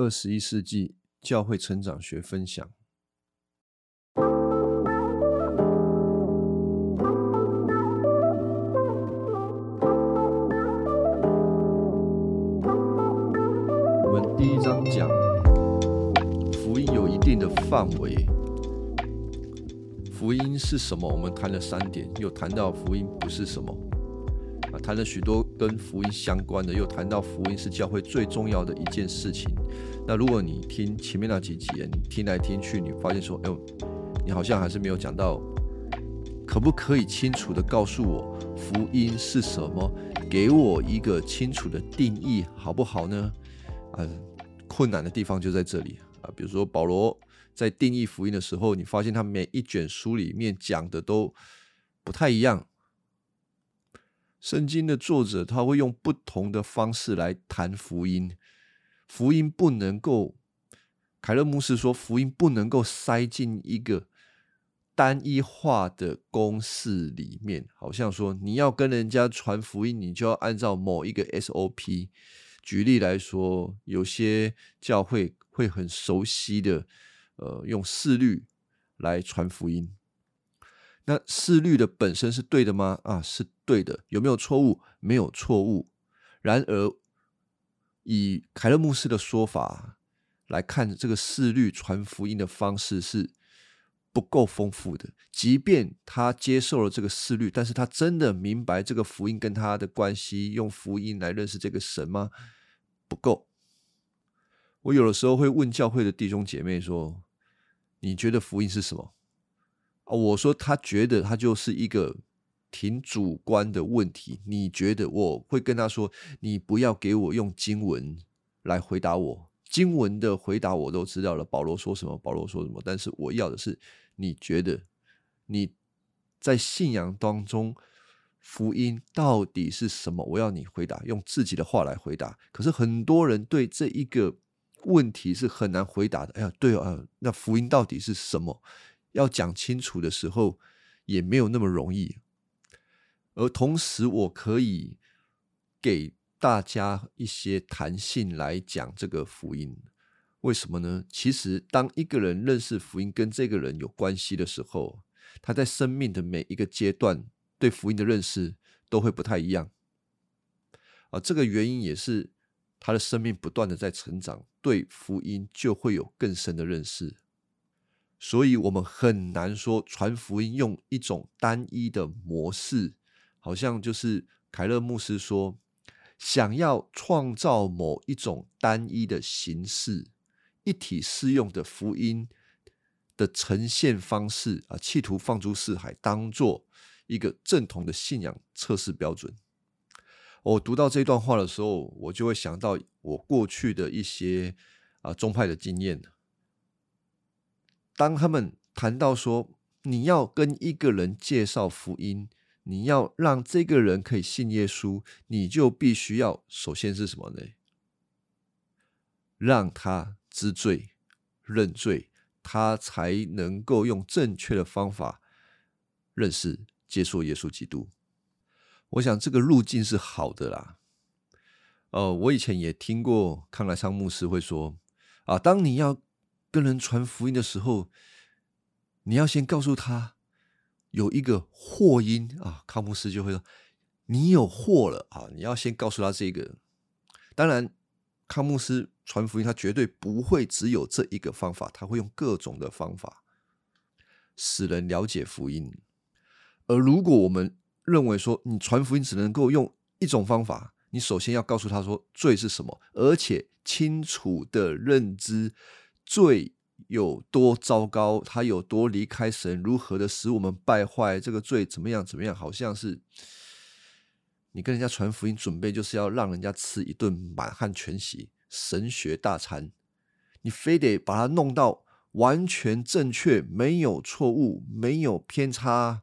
二十一世纪教会成长学分享。我们第一章讲福音有一定的范围，福音是什么？我们谈了三点，又谈到福音不是什么啊，谈了许多跟福音相关的，又谈到福音是教会最重要的一件事情。那如果你听前面那几集，你听来听去，你发现说，哎呦，你好像还是没有讲到，可不可以清楚的告诉我福音是什么？给我一个清楚的定义，好不好呢？啊，困难的地方就在这里啊。比如说保罗在定义福音的时候，你发现他每一卷书里面讲的都不太一样。圣经的作者他会用不同的方式来谈福音，福音不能够，凯勒牧师说，福音不能够塞进一个单一化的公式里面，好像说你要跟人家传福音，你就要按照某一个 SOP。举例来说，有些教会会很熟悉的，呃，用四律来传福音。那四律的本身是对的吗？啊，是对的。有没有错误？没有错误。然而，以凯勒牧师的说法来看，这个四律传福音的方式是不够丰富的。即便他接受了这个四律，但是他真的明白这个福音跟他的关系，用福音来认识这个神吗？不够。我有的时候会问教会的弟兄姐妹说：“你觉得福音是什么？”啊，我说他觉得他就是一个挺主观的问题。你觉得？我会跟他说：“你不要给我用经文来回答我，经文的回答我都知道了。保罗说什么？保罗说什么？但是我要的是你觉得你在信仰当中。”福音到底是什么？我要你回答，用自己的话来回答。可是很多人对这一个问题是很难回答的。哎呀，对啊，那福音到底是什么？要讲清楚的时候也没有那么容易。而同时，我可以给大家一些弹性来讲这个福音。为什么呢？其实，当一个人认识福音跟这个人有关系的时候，他在生命的每一个阶段。对福音的认识都会不太一样啊，这个原因也是他的生命不断的在成长，对福音就会有更深的认识。所以，我们很难说传福音用一种单一的模式，好像就是凯勒牧师说，想要创造某一种单一的形式，一体适用的福音的呈现方式啊，企图放诸四海，当做。一个正统的信仰测试标准。我读到这段话的时候，我就会想到我过去的一些啊宗派的经验。当他们谈到说，你要跟一个人介绍福音，你要让这个人可以信耶稣，你就必须要首先是什么呢？让他知罪、认罪，他才能够用正确的方法认识。接受耶稣基督，我想这个路径是好的啦。哦，我以前也听过康莱昌牧师会说啊，当你要跟人传福音的时候，你要先告诉他有一个祸因啊。康牧师就会说，你有祸了啊，你要先告诉他这个。当然，康牧师传福音，他绝对不会只有这一个方法，他会用各种的方法使人了解福音。而如果我们认为说，你传福音只能够用一种方法，你首先要告诉他说罪是什么，而且清楚的认知罪有多糟糕，他有多离开神，如何的使我们败坏，这个罪怎么样怎么样，好像是你跟人家传福音，准备就是要让人家吃一顿满汉全席、神学大餐，你非得把它弄到完全正确，没有错误，没有偏差。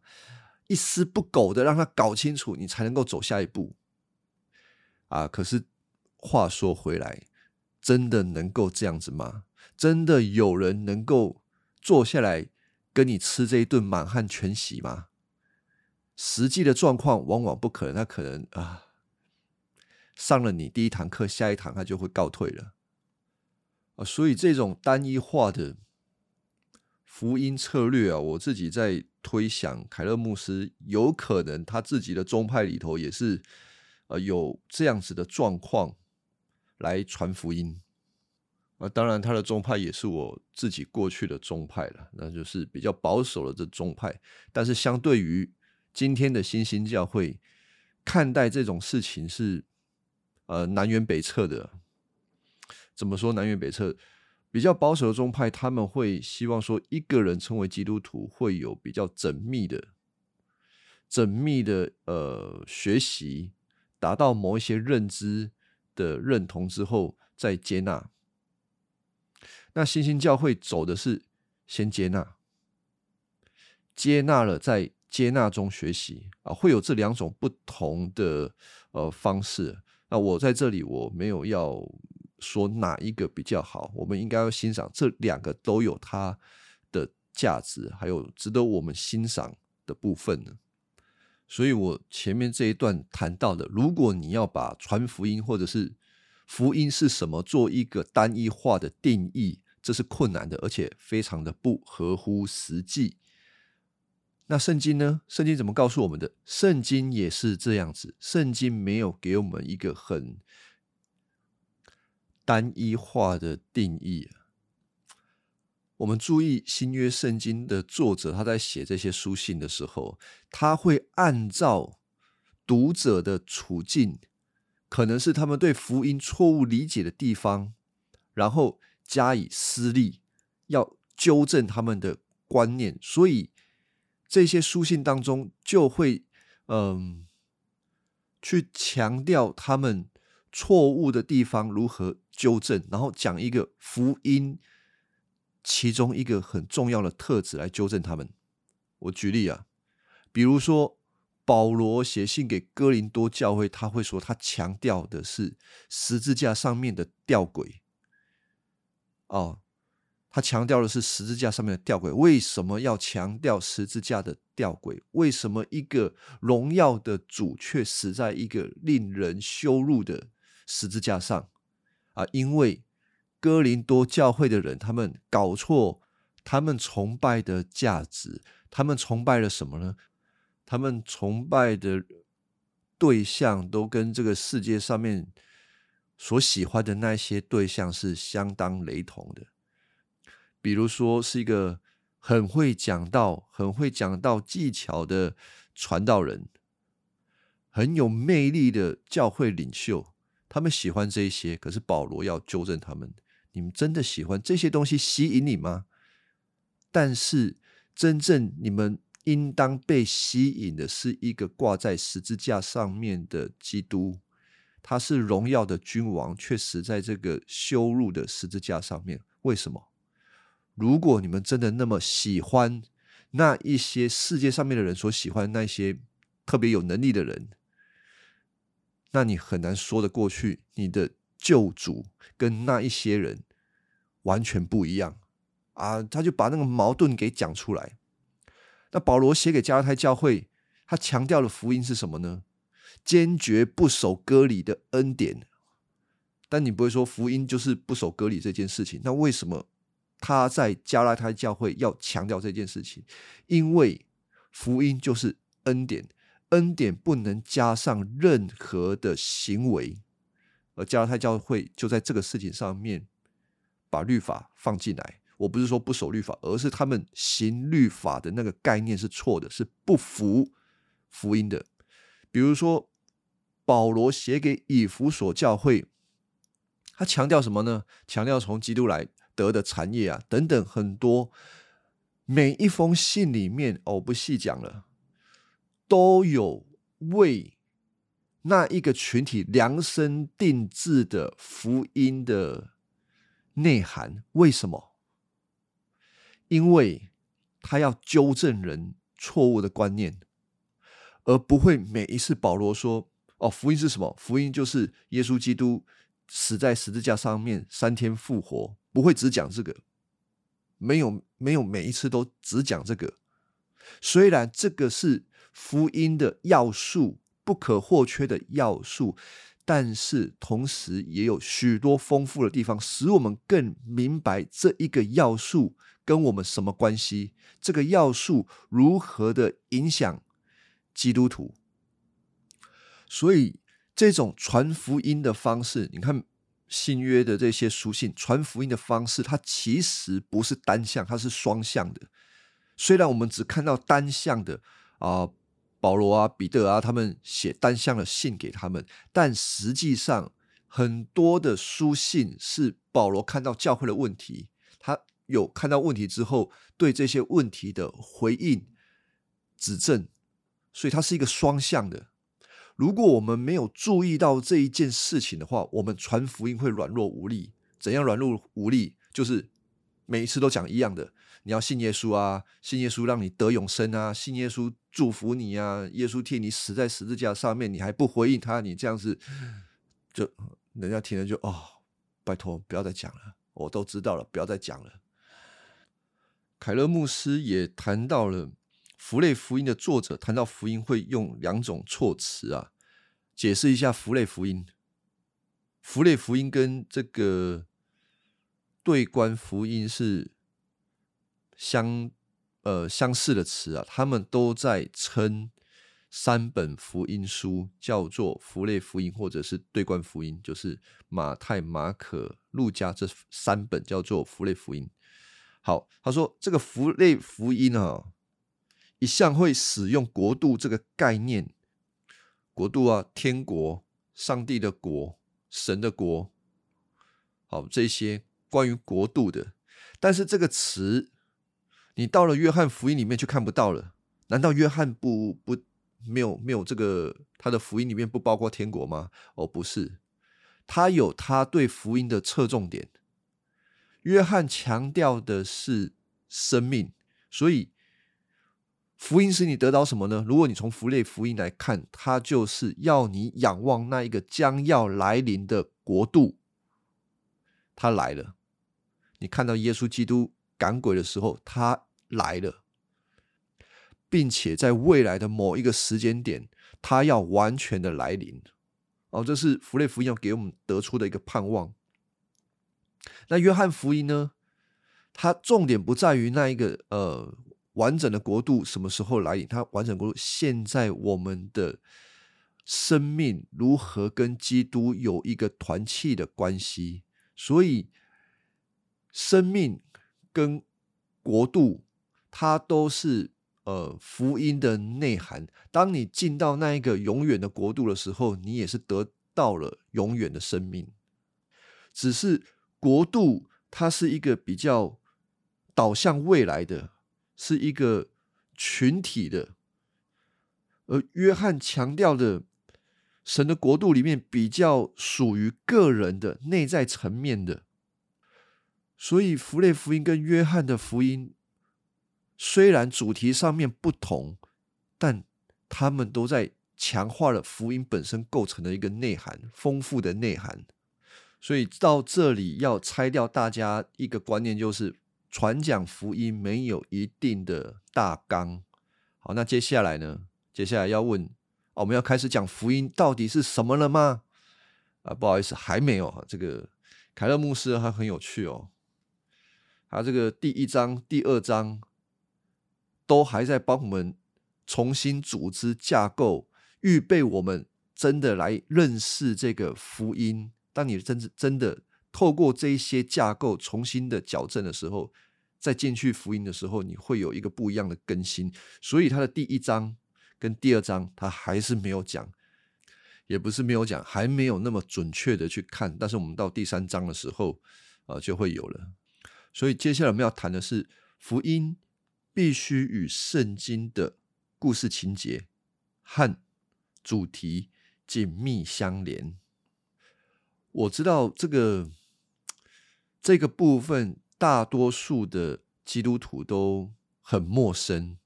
一丝不苟的让他搞清楚，你才能够走下一步。啊！可是话说回来，真的能够这样子吗？真的有人能够坐下来跟你吃这一顿满汉全席吗？实际的状况往往不可能。他可能啊，上了你第一堂课，下一堂他就会告退了。啊，所以这种单一化的福音策略啊，我自己在推想，凯勒牧师有可能他自己的宗派里头也是呃有这样子的状况来传福音啊。当然，他的宗派也是我自己过去的宗派了，那就是比较保守的这宗派。但是，相对于今天的新兴教会，看待这种事情是呃南辕北辙的。怎么说南辕北辙？比较保守的宗派，他们会希望说，一个人成为基督徒会有比较缜密的、缜密的呃学习，达到某一些认知的认同之后再接纳。那新兴教会走的是先接纳，接纳了在接纳中学习啊，会有这两种不同的呃方式。那我在这里我没有要。说哪一个比较好？我们应该要欣赏这两个都有它的价值，还有值得我们欣赏的部分呢。所以我前面这一段谈到的，如果你要把传福音或者是福音是什么做一个单一化的定义，这是困难的，而且非常的不合乎实际。那圣经呢？圣经怎么告诉我们的？圣经也是这样子，圣经没有给我们一个很。单一化的定义，我们注意新约圣经的作者他在写这些书信的时候，他会按照读者的处境，可能是他们对福音错误理解的地方，然后加以私利，要纠正他们的观念，所以这些书信当中就会嗯，去强调他们错误的地方如何。纠正，然后讲一个福音其中一个很重要的特质来纠正他们。我举例啊，比如说保罗写信给哥林多教会，他会说他强调的是十字架上面的吊诡。哦，他强调的是十字架上面的吊诡。为什么要强调十字架的吊诡？为什么一个荣耀的主却死在一个令人羞辱的十字架上？啊，因为哥林多教会的人，他们搞错他们崇拜的价值，他们崇拜了什么呢？他们崇拜的对象都跟这个世界上面所喜欢的那些对象是相当雷同的。比如说，是一个很会讲道、很会讲道技巧的传道人，很有魅力的教会领袖。他们喜欢这些，可是保罗要纠正他们：你们真的喜欢这些东西吸引你吗？但是真正你们应当被吸引的是一个挂在十字架上面的基督，他是荣耀的君王，却死在这个羞辱的十字架上面。为什么？如果你们真的那么喜欢那一些世界上面的人所喜欢那些特别有能力的人。那你很难说得过去，你的救主跟那一些人完全不一样啊！他就把那个矛盾给讲出来。那保罗写给加拉太教会，他强调的福音是什么呢？坚决不守割礼的恩典。但你不会说福音就是不守割礼这件事情。那为什么他在加拉太教会要强调这件事情？因为福音就是恩典。恩典不能加上任何的行为，而加拉太教会就在这个事情上面把律法放进来。我不是说不守律法，而是他们行律法的那个概念是错的，是不服福音的。比如说，保罗写给以弗所教会，他强调什么呢？强调从基督来得的产业啊，等等很多。每一封信里面，我不细讲了。都有为那一个群体量身定制的福音的内涵。为什么？因为他要纠正人错误的观念，而不会每一次保罗说：“哦，福音是什么？福音就是耶稣基督死在十字架上面，三天复活。”不会只讲这个，没有没有每一次都只讲这个。虽然这个是。福音的要素不可或缺的要素，但是同时也有许多丰富的地方，使我们更明白这一个要素跟我们什么关系，这个要素如何的影响基督徒。所以，这种传福音的方式，你看新约的这些书信传福音的方式，它其实不是单向，它是双向的。虽然我们只看到单向的啊，保罗啊、彼得啊，他们写单向的信给他们，但实际上很多的书信是保罗看到教会的问题，他有看到问题之后，对这些问题的回应、指正，所以它是一个双向的。如果我们没有注意到这一件事情的话，我们传福音会软弱无力。怎样软弱无力？就是每一次都讲一样的。你要信耶稣啊，信耶稣让你得永生啊，信耶稣祝福你啊，耶稣替你死在十字架上面，你还不回应他，你这样子，就人家听了就哦，拜托不要再讲了，我都知道了，不要再讲了。凯勒牧师也谈到了福类福音的作者谈到福音会用两种措辞啊，解释一下福类福音。福类福音跟这个对观福音是。相呃相似的词啊，他们都在称三本福音书叫做福类福音，或者是对观福音，就是马太、马可、路加这三本叫做福类福音。好，他说这个福类福音啊，一向会使用国度这个概念，国度啊，天国、上帝的国、神的国，好这些关于国度的，但是这个词。你到了约翰福音里面就看不到了？难道约翰不不没有没有这个他的福音里面不包括天国吗？哦，不是，他有他对福音的侧重点。约翰强调的是生命，所以福音使你得到什么呢？如果你从福类福音来看，它就是要你仰望那一个将要来临的国度，他来了。你看到耶稣基督赶鬼的时候，他。来了，并且在未来的某一个时间点，他要完全的来临。哦，这是福类福音要给我们得出的一个盼望。那约翰福音呢？它重点不在于那一个呃完整的国度什么时候来临，它完整国度现在我们的生命如何跟基督有一个团契的关系？所以生命跟国度。它都是呃福音的内涵。当你进到那一个永远的国度的时候，你也是得到了永远的生命。只是国度它是一个比较导向未来的，是一个群体的。而约翰强调的神的国度里面比较属于个人的内在层面的。所以弗雷福音跟约翰的福音。虽然主题上面不同，但他们都在强化了福音本身构成的一个内涵，丰富的内涵。所以到这里要拆掉大家一个观念，就是传讲福音没有一定的大纲。好，那接下来呢？接下来要问，我们要开始讲福音到底是什么了吗？啊，不好意思，还没有。这个凯勒牧师他很有趣哦，他这个第一章、第二章。都还在帮我们重新组织架构，预备我们真的来认识这个福音。当你真真的透过这一些架构重新的矫正的时候，再进去福音的时候，你会有一个不一样的更新。所以他的第一章跟第二章，他还是没有讲，也不是没有讲，还没有那么准确的去看。但是我们到第三章的时候，呃，就会有了。所以接下来我们要谈的是福音。必须与圣经的故事情节和主题紧密相连。我知道这个这个部分，大多数的基督徒都很陌生，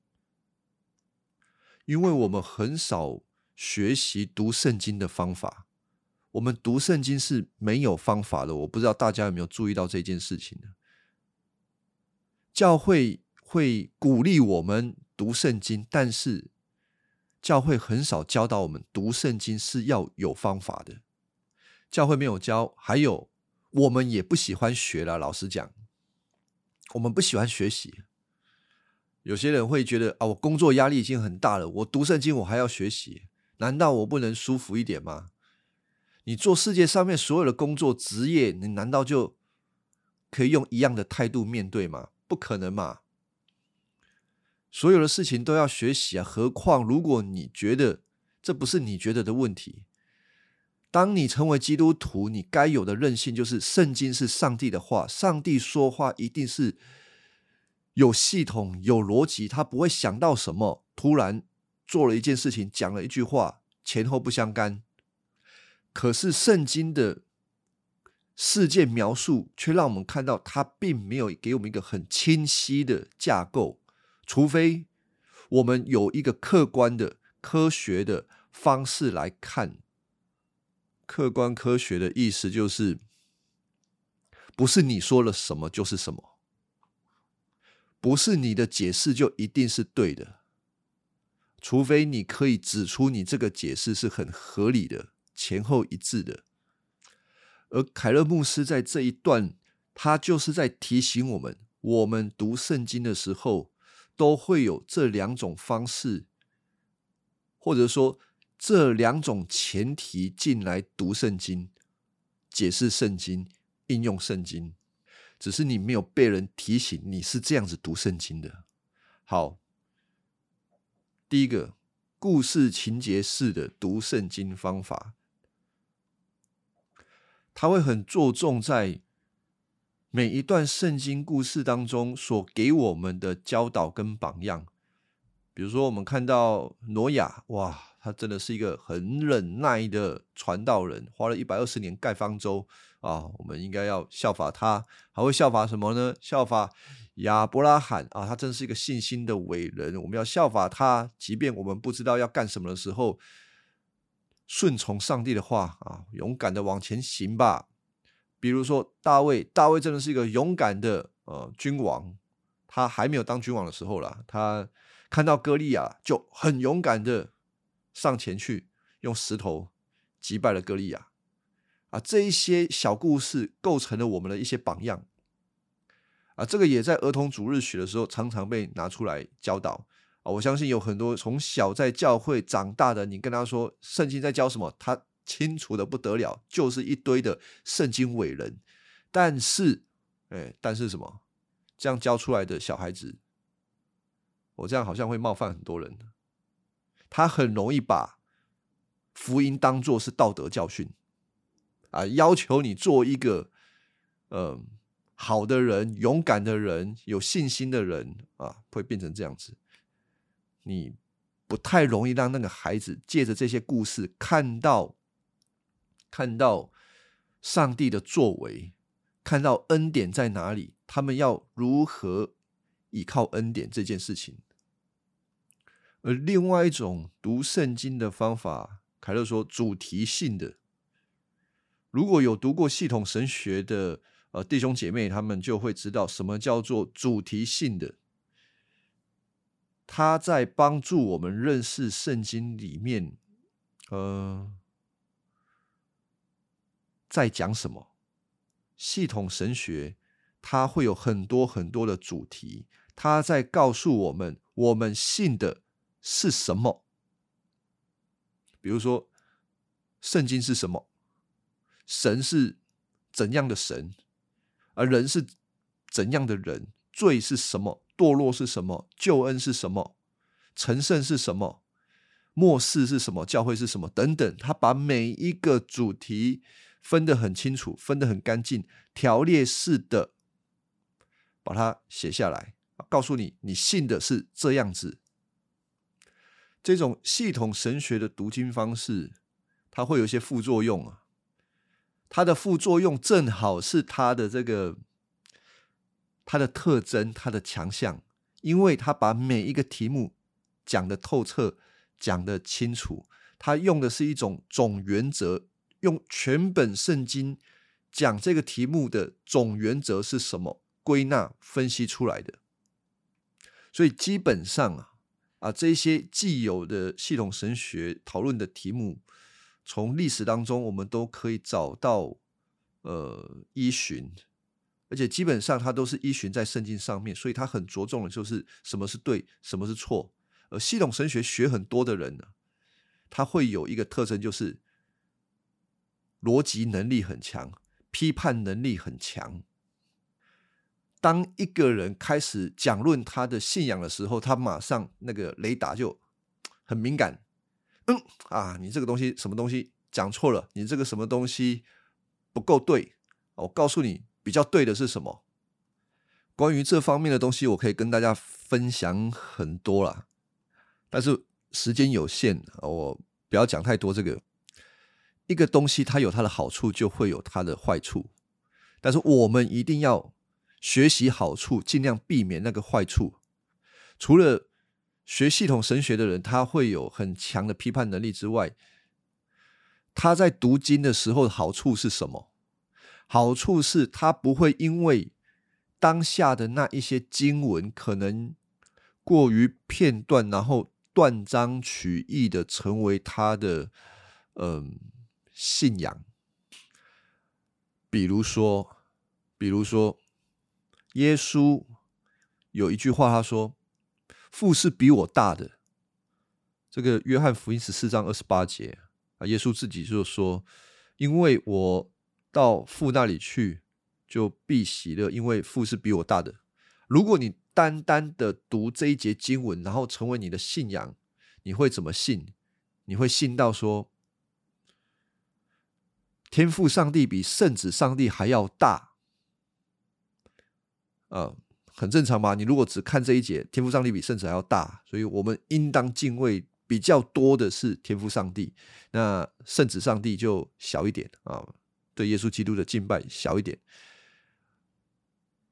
因为我们很少学习读圣经的方法。我们读圣经是没有方法的。我不知道大家有没有注意到这件事情呢？教会。会鼓励我们读圣经，但是教会很少教导我们读圣经是要有方法的。教会没有教，还有我们也不喜欢学了。老实讲，我们不喜欢学习。有些人会觉得啊，我工作压力已经很大了，我读圣经我还要学习，难道我不能舒服一点吗？你做世界上面所有的工作职业，你难道就可以用一样的态度面对吗？不可能嘛！所有的事情都要学习啊，何况如果你觉得这不是你觉得的问题，当你成为基督徒，你该有的韧性就是圣经是上帝的话，上帝说话一定是有系统、有逻辑，他不会想到什么，突然做了一件事情，讲了一句话，前后不相干。可是圣经的事件描述却让我们看到，它并没有给我们一个很清晰的架构。除非我们有一个客观的、科学的方式来看，客观科学的意思就是，不是你说了什么就是什么，不是你的解释就一定是对的，除非你可以指出你这个解释是很合理的、前后一致的。而凯勒牧师在这一段，他就是在提醒我们：我们读圣经的时候。都会有这两种方式，或者说这两种前提进来读圣经、解释圣经、应用圣经，只是你没有被人提醒你是这样子读圣经的。好，第一个故事情节式的读圣经方法，他会很着重在。每一段圣经故事当中所给我们的教导跟榜样，比如说我们看到挪亚，哇，他真的是一个很忍耐的传道人，花了一百二十年盖方舟啊，我们应该要效法他。还会效法什么呢？效法亚伯拉罕啊，他真是一个信心的伟人，我们要效法他，即便我们不知道要干什么的时候，顺从上帝的话啊，勇敢的往前行吧。比如说大卫，大卫真的是一个勇敢的呃君王。他还没有当君王的时候啦，他看到歌利亚就很勇敢的上前去，用石头击败了歌利亚。啊，这一些小故事构成了我们的一些榜样。啊，这个也在儿童主日学的时候常常被拿出来教导。啊，我相信有很多从小在教会长大的，你跟他说圣经在教什么，他。清楚的不得了，就是一堆的圣经伟人，但是，哎，但是什么？这样教出来的小孩子，我这样好像会冒犯很多人。他很容易把福音当做是道德教训啊，要求你做一个嗯好的人、勇敢的人、有信心的人啊，会变成这样子。你不太容易让那个孩子借着这些故事看到。看到上帝的作为，看到恩典在哪里，他们要如何依靠恩典这件事情。而另外一种读圣经的方法，凯勒说主题性的。如果有读过系统神学的呃弟兄姐妹，他们就会知道什么叫做主题性的。他在帮助我们认识圣经里面，呃。在讲什么？系统神学，它会有很多很多的主题。它在告诉我们，我们信的是什么。比如说，圣经是什么？神是怎样的神？而人是怎样的人？罪是什么？堕落是什么？救恩是什么？成圣是什么？末世是什么？教会是什么？等等。他把每一个主题。分得很清楚，分得很干净，条列式的把它写下来，告诉你你信的是这样子。这种系统神学的读经方式，它会有一些副作用啊。它的副作用正好是它的这个它的特征，它的强项，因为它把每一个题目讲的透彻，讲的清楚。它用的是一种总原则。用全本圣经讲这个题目的总原则是什么？归纳分析出来的。所以基本上啊啊，这些既有的系统神学讨论的题目，从历史当中我们都可以找到呃依循，而且基本上它都是依循在圣经上面，所以它很着重的就是什么是对，什么是错。而系统神学学很多的人呢，他会有一个特征，就是逻辑能力很强，批判能力很强。当一个人开始讲论他的信仰的时候，他马上那个雷达就 很敏感。嗯啊，你这个东西什么东西讲错了？你这个什么东西不够对？我告诉你，比较对的是什么？关于这方面的东西，我可以跟大家分享很多啦。但是时间有限，我不要讲太多。这个一个东西，它有它的好处，就会有它的坏处。但是我们一定要学习好处，尽量避免那个坏处。除了学系统神学的人，他会有很强的批判能力之外，他在读经的时候，好处是什么？好处是他不会因为当下的那一些经文可能过于片段，然后。断章取义的成为他的嗯信仰，比如说，比如说，耶稣有一句话，他说：“父是比我大的。”这个约翰福音十四章二十八节啊，耶稣自己就说：“因为我到父那里去，就必喜乐，因为父是比我大的。”如果你单单的读这一节经文，然后成为你的信仰，你会怎么信？你会信到说，天赋上帝比圣子上帝还要大？呃，很正常嘛？你如果只看这一节，天赋上帝比圣子还要大，所以我们应当敬畏比较多的是天赋上帝，那圣子上帝就小一点啊，对耶稣基督的敬拜小一点。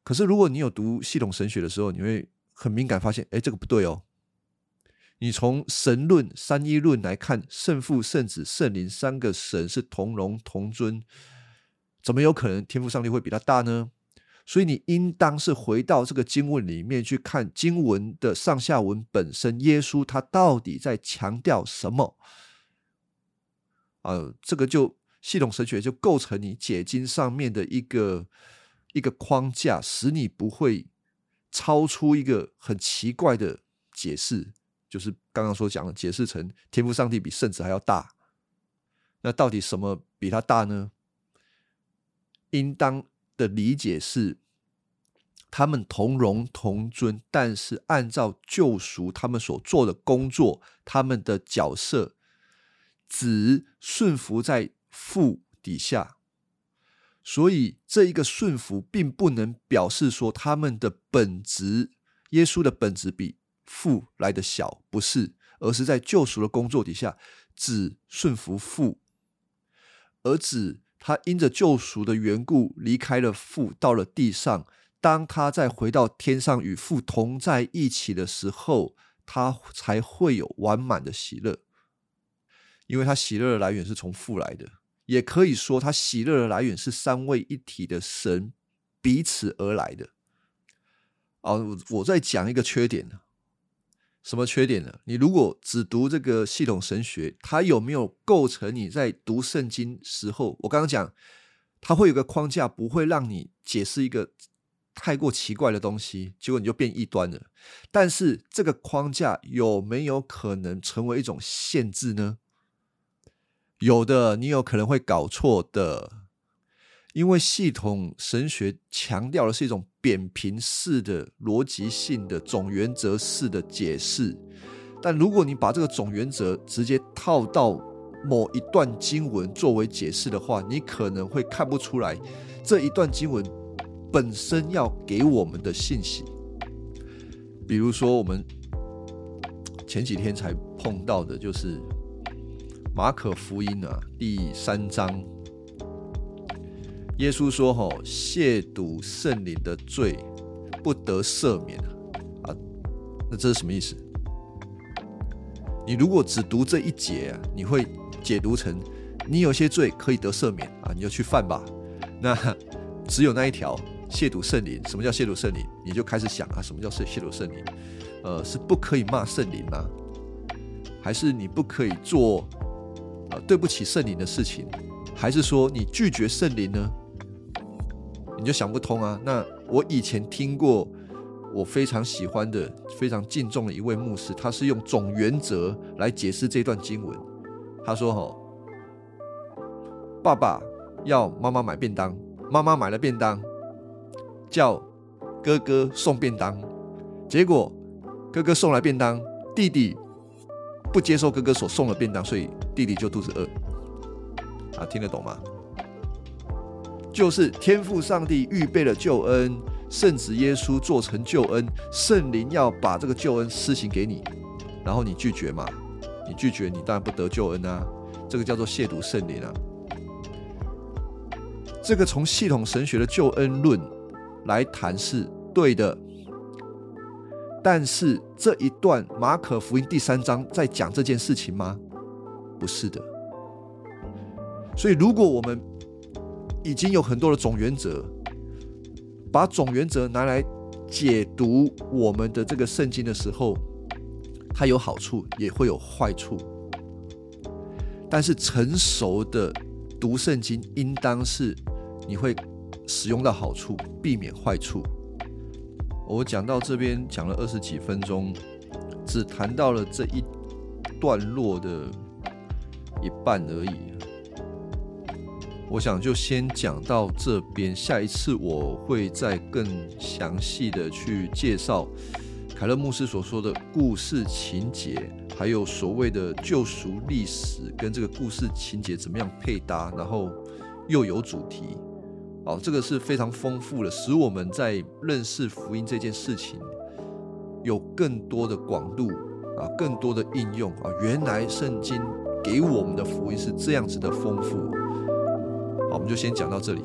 可是，如果你有读系统神学的时候，你会很敏感，发现，哎，这个不对哦。你从神论、三一论来看，圣父、圣子、圣灵三个神是同荣同尊，怎么有可能天赋上帝会比他大呢？所以，你应当是回到这个经文里面去看经文的上下文本身，耶稣他到底在强调什么？啊，这个就系统神学就构成你解经上面的一个。一个框架，使你不会超出一个很奇怪的解释，就是刚刚所讲的，解释成天赋上帝比圣子还要大。那到底什么比他大呢？应当的理解是，他们同荣同尊，但是按照救赎他们所做的工作，他们的角色只顺服在父底下。所以，这一个顺服并不能表示说他们的本质，耶稣的本质比父来的小，不是，而是在救赎的工作底下，只顺服父，而子他因着救赎的缘故离开了父，到了地上。当他再回到天上与父同在一起的时候，他才会有完满的喜乐，因为他喜乐的来源是从父来的。也可以说，他喜乐的来源是三位一体的神彼此而来的。哦，我再讲一个缺点呢？什么缺点呢？你如果只读这个系统神学，它有没有构成你在读圣经时候？我刚刚讲，它会有个框架，不会让你解释一个太过奇怪的东西，结果你就变异端了。但是这个框架有没有可能成为一种限制呢？有的，你有可能会搞错的，因为系统神学强调的是一种扁平式的逻辑性的总原则式的解释，但如果你把这个总原则直接套到某一段经文作为解释的话，你可能会看不出来这一段经文本身要给我们的信息。比如说，我们前几天才碰到的就是。马可福音啊，第三章，耶稣说：“吼，亵渎圣灵的罪不得赦免啊！啊，那这是什么意思？你如果只读这一节啊，你会解读成你有些罪可以得赦免啊，你就去犯吧。那只有那一条亵渎圣灵。什么叫亵渎圣灵？你就开始想啊，什么叫亵亵渎圣灵？呃，是不可以骂圣灵吗？还是你不可以做？”对不起圣灵的事情，还是说你拒绝圣灵呢？你就想不通啊。那我以前听过，我非常喜欢的、非常敬重的一位牧师，他是用总原则来解释这段经文。他说：“哈，爸爸要妈妈买便当，妈妈买了便当，叫哥哥送便当，结果哥哥送来便当，弟弟不接受哥哥所送的便当，所以弟弟就肚子饿。啊，听得懂吗？就是天父上帝预备了救恩，圣子耶稣做成救恩，圣灵要把这个救恩施行给你，然后你拒绝嘛？你拒绝，你当然不得救恩啊！这个叫做亵渎圣灵啊！这个从系统神学的救恩论来谈是对的，但是这一段马可福音第三章在讲这件事情吗？不是的。所以，如果我们已经有很多的总原则，把总原则拿来解读我们的这个圣经的时候，它有好处，也会有坏处。但是成熟的读圣经，应当是你会使用到好处，避免坏处。我讲到这边讲了二十几分钟，只谈到了这一段落的一半而已。我想就先讲到这边，下一次我会再更详细的去介绍凯勒牧师所说的故事情节，还有所谓的救赎历史跟这个故事情节怎么样配搭，然后又有主题，哦，这个是非常丰富的，使我们在认识福音这件事情有更多的广度啊，更多的应用啊，原来圣经给我们的福音是这样子的丰富。就先讲到这里。